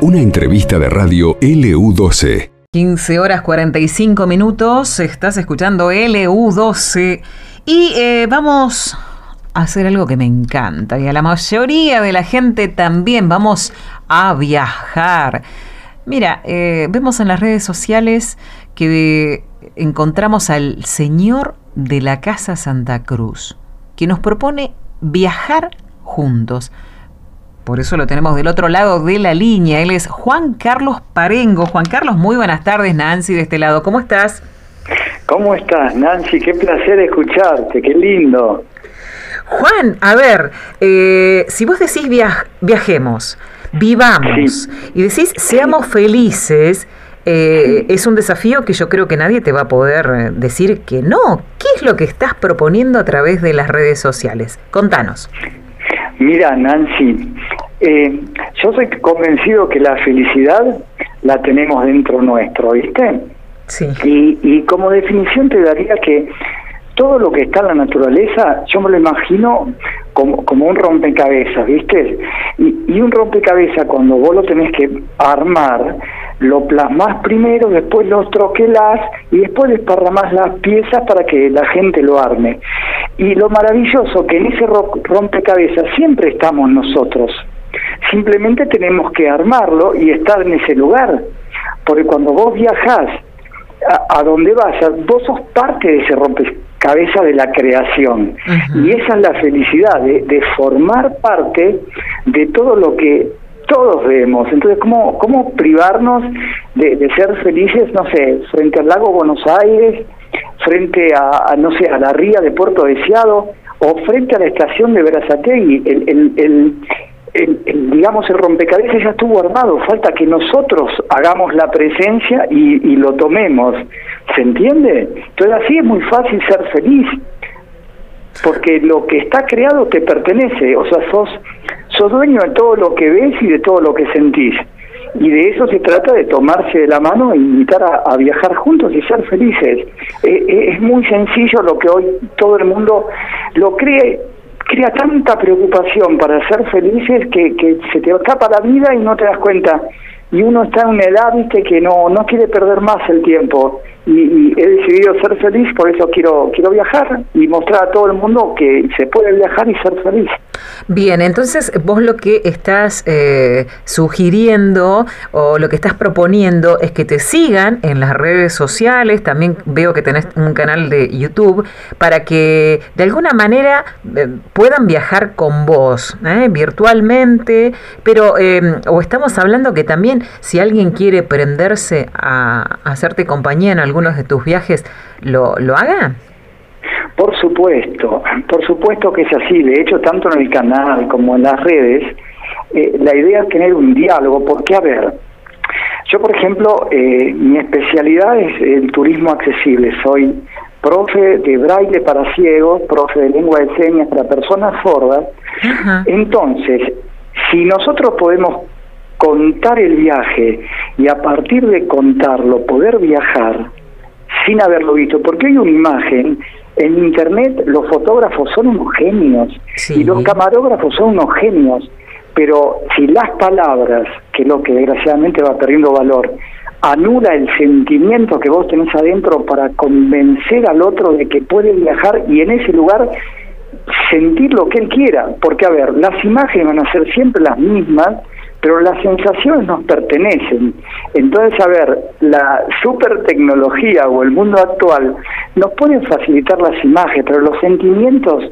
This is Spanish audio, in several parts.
Una entrevista de radio LU12. 15 horas 45 minutos, estás escuchando LU12 y eh, vamos a hacer algo que me encanta y a la mayoría de la gente también vamos a viajar. Mira, eh, vemos en las redes sociales que encontramos al Señor de la Casa Santa Cruz, que nos propone viajar juntos. Por eso lo tenemos del otro lado de la línea. Él es Juan Carlos Parengo. Juan Carlos, muy buenas tardes, Nancy, de este lado. ¿Cómo estás? ¿Cómo estás, Nancy? Qué placer escucharte, qué lindo. Juan, a ver, eh, si vos decís viajemos, vivamos y decís seamos felices, eh, es un desafío que yo creo que nadie te va a poder eh, decir que no. ¿Qué es lo que estás proponiendo a través de las redes sociales? Contanos. Mira, Nancy, eh, yo soy convencido que la felicidad la tenemos dentro nuestro, ¿viste? Sí. Y, como definición te daría que todo lo que está en la naturaleza, yo me lo imagino como, como un rompecabezas, ¿viste? Y, y un rompecabezas, cuando vos lo tenés que armar, lo plasmas primero, después lo troquelás y después desparramás las piezas para que la gente lo arme. Y lo maravilloso que en ese rompecabezas siempre estamos nosotros. Simplemente tenemos que armarlo y estar en ese lugar. Porque cuando vos viajás a, donde vayas, vos sos parte de ese rompecabezas de la creación. Y esa es la felicidad, de, de formar parte de todo lo que todos vemos. Entonces, ¿cómo, cómo privarnos de, ser felices, no sé, frente al lago Buenos Aires, frente a, no sé, a la ría de Puerto Deseado o frente a la estación de Berazategui? El, el, el, digamos, el rompecabezas ya estuvo armado, falta que nosotros hagamos la presencia y, y lo tomemos. ¿Se entiende? Entonces, así es muy fácil ser feliz porque lo que está creado te pertenece, o sea, sos, sos dueño de todo lo que ves y de todo lo que sentís. Y de eso se trata de tomarse de la mano e invitar a, viajar juntos y ser felices. Eh, eh, es muy sencillo lo que hoy todo el mundo lo cree, crea tanta preocupación para ser felices que, que se te escapa la vida y no te das cuenta. Y uno está en una edad, viste, que no, no quiere perder más el tiempo y, he decidido ser feliz, por eso quiero, quiero viajar y mostrar a todo el mundo que se puede viajar y ser feliz. Bien, entonces vos lo que estás eh, sugiriendo o lo que estás proponiendo es que te sigan en las redes sociales, también veo que tenés un canal de YouTube, para que de alguna manera eh, puedan viajar con vos ¿eh? virtualmente, pero o estamos hablando que también si alguien quiere prenderse a, a hacerte compañía en algún algunos de tus viajes, lo, lo haga? Por supuesto, por supuesto que es así. De hecho, tanto en el canal como en las redes, eh, la idea es tener un diálogo, porque, a ver, yo, por ejemplo, eh, mi especialidad es el turismo accesible. Soy profe de braille para ciegos, profe de lengua de señas para personas sordas. Entonces, si nosotros podemos contar el viaje y a partir de contarlo poder viajar, sin haberlo visto, porque hay una imagen, en internet los fotógrafos son unos genios y los camarógrafos son unos genios, pero si las palabras, que es lo que desgraciadamente va perdiendo valor, anula el sentimiento que vos tenés adentro para convencer al otro de que puede viajar y en ese lugar sentir lo que él quiera, porque a ver, las imágenes van a ser siempre las mismas, pero las sensaciones nos pertenecen. Entonces, a ver, la super tecnología o el mundo actual nos pueden facilitar las imágenes, pero los sentimientos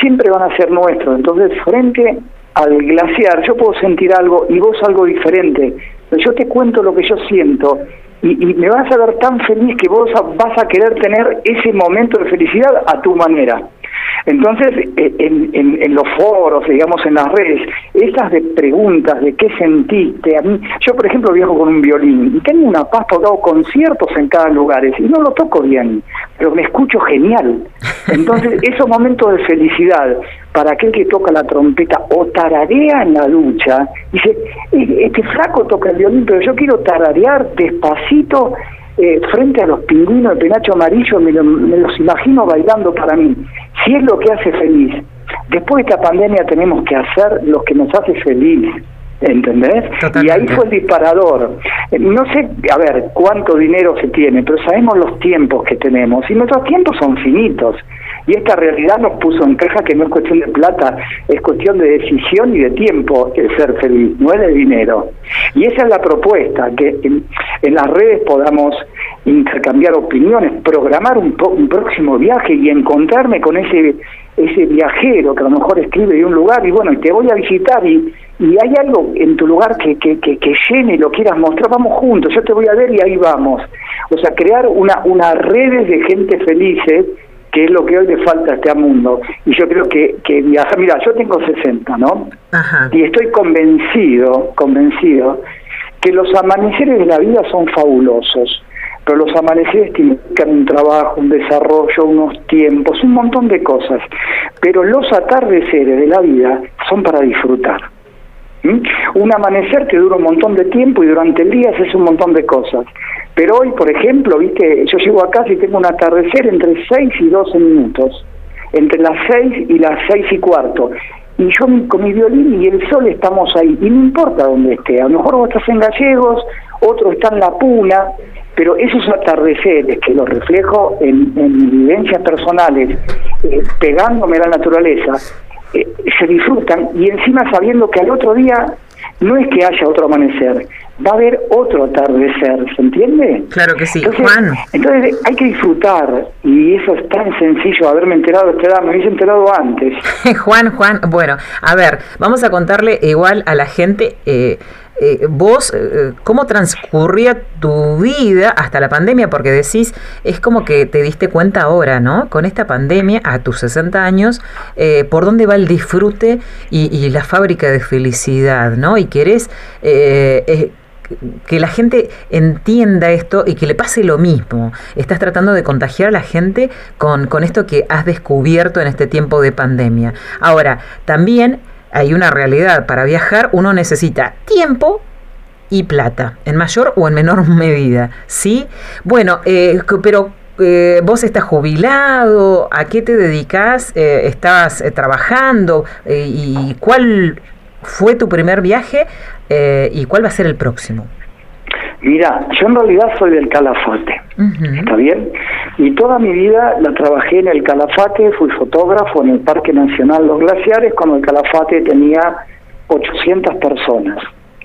siempre van a ser nuestros. Entonces, frente al glaciar, yo puedo sentir algo y vos algo diferente. Pero yo te cuento lo que yo siento y, y, me vas a ver tan feliz que vos vas a querer tener ese momento de felicidad a tu manera. Entonces, eh, en, los foros, digamos, en las redes, esas de preguntas de qué sentiste, a mí, yo por ejemplo viajo con un violín y tengo una paz porque hago conciertos en cada lugar y no lo toco bien, pero me escucho genial. Entonces, esos momentos de felicidad para aquel que toca la trompeta o tararea en la ducha, dice, este flaco toca el violín, pero yo quiero tararear despacito eh, frente a los pingüinos de penacho amarillo, me, los imagino bailando para mí. Si es lo que hace feliz, después de esta pandemia tenemos que hacer lo que nos hace feliz. ¿Entendés? Y ahí fue el disparador. No sé, a ver, cuánto dinero se tiene, pero sabemos los tiempos que tenemos y nuestros tiempos son finitos. Y esta realidad nos puso en caja que no es cuestión de plata, es cuestión de decisión y de tiempo el ser feliz, no es de dinero. Y esa es la propuesta, que en, las redes podamos intercambiar opiniones, programar un, un próximo viaje y encontrarme con ese ese viajero que a lo mejor escribe de un lugar y bueno, y te voy a visitar y, y hay algo en tu lugar que, que, que, que, llene y lo quieras mostrar, vamos juntos, yo te voy a ver y ahí vamos. O sea, crear una, una red de gente felices que es lo que hoy le falta a este mundo. Y yo creo que, que viajar, mira, yo tengo 60, ¿no? Y estoy convencido, convencido, que los amaneceres de la vida son fabulosos, pero los amaneceres tienen un trabajo, un desarrollo, unos tiempos, un montón de cosas, pero los atardeceres de la vida son para disfrutar. Un amanecer que dura un montón de tiempo y durante el día se hace un montón de cosas. Pero hoy, por ejemplo, viste, yo llego a casa y tengo un atardecer entre 6 y 12 minutos, entre las 6 y las 6 y cuarto. Y yo con mi violín y el sol estamos ahí, y no importa dónde esté, a lo mejor vos estás en Gallegos, otro está en La Puna, pero esos atardeceres que los reflejo en, en vivencias personales, eh, pegándome a la naturaleza, eh, se disfrutan y encima sabiendo que al otro día no es que haya otro amanecer, va a haber otro atardecer, ¿se entiende? Claro que sí, Juan. Entonces hay que disfrutar y eso es tan sencillo, haberme enterado de esta edad, me hubiese enterado antes. Juan, Juan, bueno, a ver, vamos a contarle igual a la gente... Eh, eh, vos, eh, cómo transcurría tu vida hasta la pandemia, porque decís, es como que te diste cuenta ahora, ¿no? Con esta pandemia, a tus 60 años, eh, por dónde va el disfrute y, la fábrica de felicidad, ¿no? Y querés que la gente entienda esto y que le pase lo mismo. Estás tratando de contagiar a la gente con, con esto que has descubierto en este tiempo de pandemia. Ahora, también hay una realidad. Para viajar uno necesita tiempo y plata, en mayor o en menor medida. ¿Sí? Bueno, eh, pero eh, vos estás jubilado, ¿a qué te dedicas? Eh, ¿Estabas trabajando? ¿Y cuál fue tu primer viaje? ¿Y cuál va a ser el próximo? Mira, yo en realidad soy del Calafate, ¿está bien? Y toda mi vida la trabajé en el Calafate, fui fotógrafo en el Parque Nacional Los Glaciares cuando el Calafate tenía 800 personas.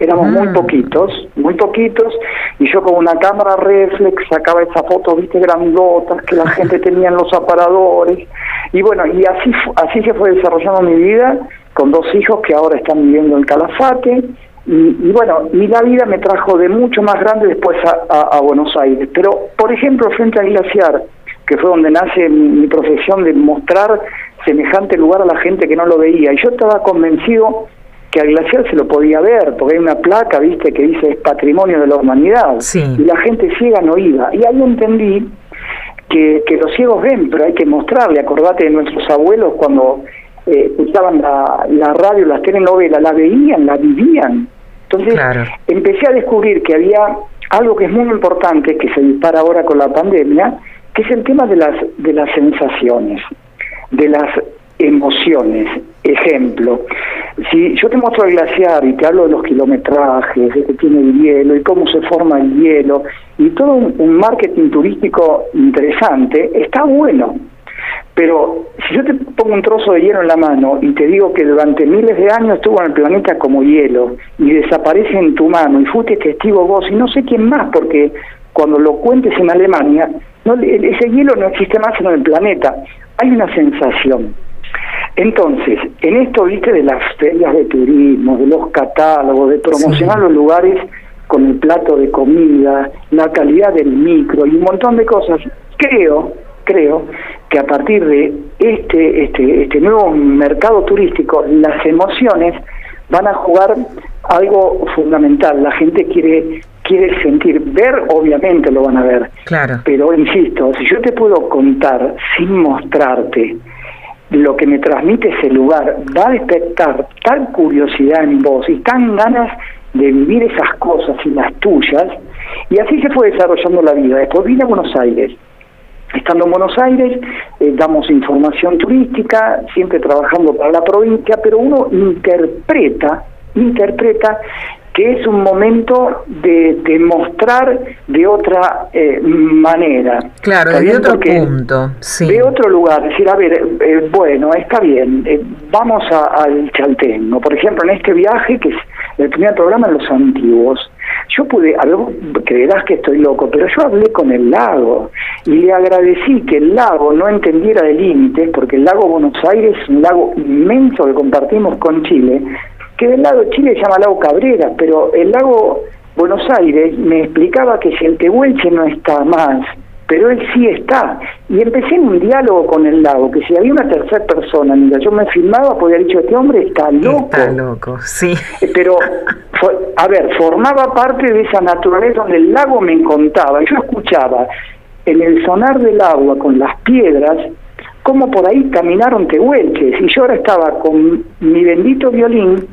Éramos muy ah. poquitos, muy poquitos, y yo con una cámara reflex sacaba esa foto, viste, grandotas que la gente tenía en los aparadores. Y bueno, y así, así se fue desarrollando mi vida, con dos hijos que ahora están viviendo en Calafate, y, bueno, y la vida me trajo de mucho más grande después a, Buenos Aires. Pero, por ejemplo, frente al glaciar, que fue donde nace mi, profesión de mostrar semejante lugar a la gente que no lo veía. Y yo estaba convencido que al glaciar se lo podía ver, porque hay una placa, viste, que dice es patrimonio de la humanidad. Y la gente ciega no iba. Y ahí entendí que, que los ciegos ven, pero hay que mostrarle. Acordate de nuestros abuelos cuando eh, escuchaban la, la radio, las telenovelas, la veían, la vivían. Entonces empecé a descubrir que había algo que es muy importante, que se dispara ahora con la pandemia, que es el tema de las, de las sensaciones, de las emociones. Ejemplo, si yo te muestro el glaciar y te hablo de los kilometrajes, de que tiene el hielo y cómo se forma el hielo y todo un marketing turístico interesante, está bueno. Pero si yo te pongo un trozo de hielo en la mano y te digo que durante miles de años estuvo en el planeta como hielo y desaparece en tu mano y fuiste testigo vos y no sé quién más, porque cuando lo cuentes en Alemania, no, ese hielo no existe más en el planeta, hay una sensación. Entonces, en esto, viste, de las ferias de turismo, de los catálogos, de promocionar los lugares con el plato de comida, la calidad del micro y un montón de cosas, creo creo que a partir de este, este, este nuevo mercado turístico, las emociones van a jugar algo fundamental. La gente quiere quiere sentir, ver obviamente lo van a ver. Claro. Pero insisto, si yo te puedo contar sin mostrarte lo que me transmite ese lugar, va a despertar tal curiosidad en vos y tan ganas de vivir esas cosas y las tuyas, y así se fue desarrollando la vida. Después vine a Buenos Aires, Estando en Buenos Aires, eh, damos información turística, siempre trabajando para la provincia, pero uno interpreta, interpreta que es un momento de, demostrar de otra eh, manera. Claro, de otro punto, sí. De otro lugar, decir, a ver, eh, bueno, está bien, eh, vamos al Chaltengo. Por ejemplo, en este viaje, que es el primer programa en los antiguos, yo pude, a ver, creerás que estoy loco, pero yo hablé con el lago y le agradecí que el lago no entendiera de límites, porque el lago Buenos Aires es un lago inmenso que compartimos con Chile, que del lado de Chile se llama lago Cabrera, pero el lago Buenos Aires me explicaba que si el Tehuelche no está más, pero él sí está. Y empecé en un diálogo con el lago, que si había una tercera persona mira, yo me filmaba, podía haber dicho, este hombre está loco. Está loco, sí. Eh, pero, a ver, formaba parte de esa naturaleza donde el lago me contaba. Yo escuchaba en el sonar del agua con las piedras, cómo por ahí caminaron tehuelches. Y yo ahora estaba con mi bendito violín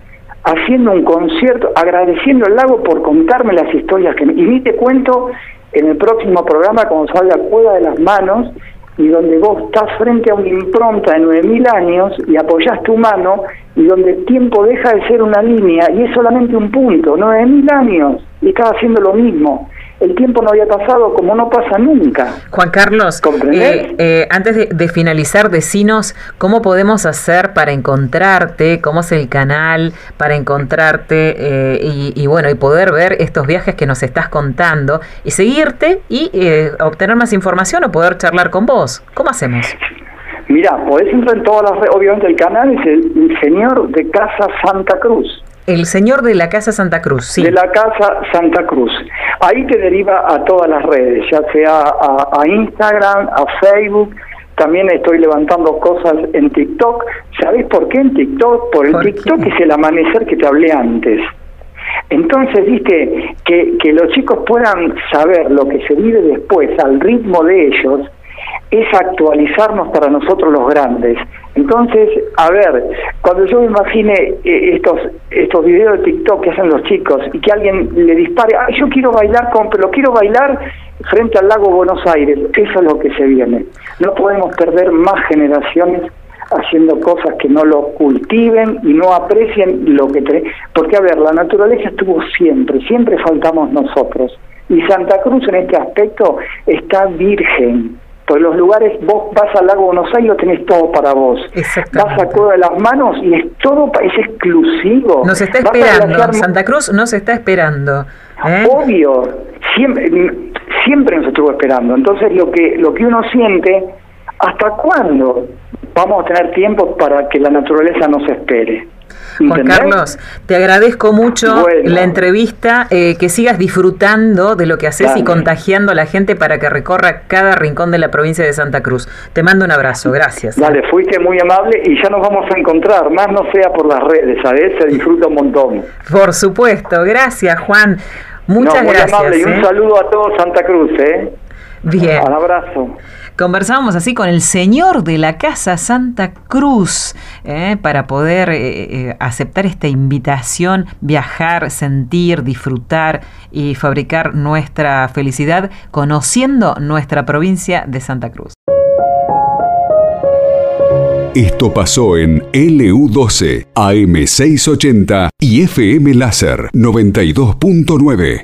haciendo un concierto, agradeciendo al lago por contarme las historias que y ni te cuento en el próximo programa cuando salga Cueva de las Manos y donde vos estás frente a una impronta de 9.000 años y apoyás tu mano y donde el tiempo deja de ser una línea y es solamente un punto, 9.000 años y estás haciendo lo mismo el tiempo no había pasado como no pasa nunca. Juan Carlos, eh, eh, antes de, finalizar, decinos cómo podemos hacer para encontrarte, cómo es el canal para encontrarte eh, y, bueno, y poder ver estos viajes que nos estás contando y seguirte y obtener más información o poder charlar con vos. ¿Cómo hacemos? Mira, podés entrar en todas las redes, obviamente el canal es el Señor de Casa Santa Cruz. El señor de la Casa Santa Cruz, sí. De la Casa Santa Cruz. Ahí te deriva a todas las redes, ya sea a, Instagram, a Facebook. También estoy levantando cosas en TikTok. ¿Sabés por qué en TikTok? Por el TikTok es el amanecer que te hablé antes. Entonces, viste, que, que los chicos puedan saber lo que se vive después al ritmo de ellos, es actualizarnos para nosotros los grandes. Entonces, a ver, cuando yo me imagine eh, estos estos videos de TikTok que hacen los chicos y que alguien le dispare, ah, yo quiero bailar con, pero quiero bailar frente al lago Buenos Aires, eso es lo que se viene. No podemos perder más generaciones haciendo cosas que no lo cultiven y no aprecien lo que tenemos. Porque, a ver, la naturaleza estuvo siempre, siempre faltamos nosotros. Y Santa Cruz en este aspecto está virgen pues los lugares, vos vas al lago Buenos Aires y lo tenés todo para vos. Vas a Cueva de las Manos y es todo, es exclusivo. Nos está esperando, Santa Cruz nos está esperando. ¿eh? Obvio, siempre, siempre nos estuvo esperando. Entonces lo que, lo que uno siente, ¿hasta cuándo vamos a tener tiempo para que la naturaleza nos espere? Juan Carlos, te agradezco mucho la entrevista, eh, que sigas disfrutando de lo que haces y contagiando a la gente para que recorra cada rincón de la provincia de Santa Cruz. Te mando un abrazo, gracias. Dale, fuiste muy amable y ya nos vamos a encontrar, más no sea por las redes, ¿sabes? Se disfruta un montón. Por supuesto, gracias Juan. Muchas muy gracias. Amable. Y un ¿eh? saludo a todos Santa Cruz, ¿eh? Bien. Un abrazo. Conversábamos así con el señor de la Casa Santa Cruz eh, para poder eh, eh, aceptar esta invitación, viajar, sentir, disfrutar y fabricar nuestra felicidad conociendo nuestra provincia de Santa Cruz. Esto pasó en LU12, AM680 y FM Láser 92.9.